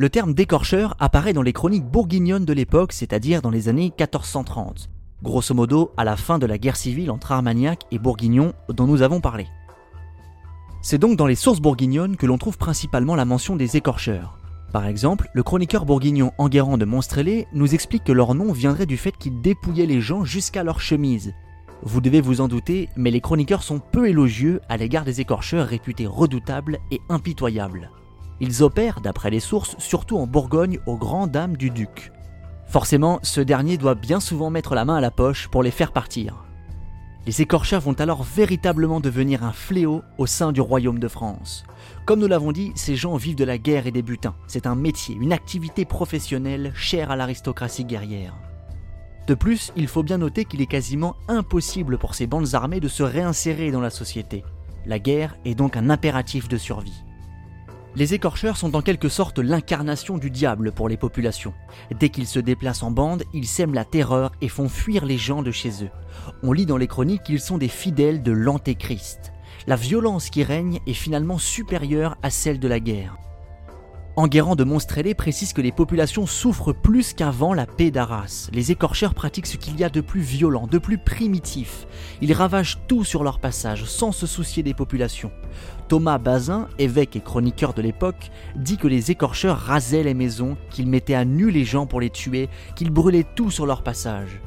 Le terme d'écorcheur apparaît dans les chroniques bourguignonnes de l'époque, c'est-à-dire dans les années 1430, grosso modo à la fin de la guerre civile entre Armagnac et Bourguignon dont nous avons parlé. C'est donc dans les sources bourguignonnes que l'on trouve principalement la mention des écorcheurs. Par exemple, le chroniqueur bourguignon Enguerrand de Monstrelé nous explique que leur nom viendrait du fait qu'ils dépouillaient les gens jusqu'à leur chemise. Vous devez vous en douter, mais les chroniqueurs sont peu élogieux à l'égard des écorcheurs réputés redoutables et impitoyables. Ils opèrent, d'après les sources, surtout en Bourgogne aux grandes dames du duc. Forcément, ce dernier doit bien souvent mettre la main à la poche pour les faire partir. Les écorcheurs vont alors véritablement devenir un fléau au sein du royaume de France. Comme nous l'avons dit, ces gens vivent de la guerre et des butins. C'est un métier, une activité professionnelle chère à l'aristocratie guerrière. De plus, il faut bien noter qu'il est quasiment impossible pour ces bandes armées de se réinsérer dans la société. La guerre est donc un impératif de survie. Les écorcheurs sont en quelque sorte l'incarnation du diable pour les populations. Dès qu'ils se déplacent en bande, ils sèment la terreur et font fuir les gens de chez eux. On lit dans les chroniques qu'ils sont des fidèles de l'antéchrist. La violence qui règne est finalement supérieure à celle de la guerre. Enguerrand de Monstrelé précise que les populations souffrent plus qu'avant la paix d'Arras. Les écorcheurs pratiquent ce qu'il y a de plus violent, de plus primitif. Ils ravagent tout sur leur passage, sans se soucier des populations. Thomas Bazin, évêque et chroniqueur de l'époque, dit que les écorcheurs rasaient les maisons, qu'ils mettaient à nu les gens pour les tuer, qu'ils brûlaient tout sur leur passage.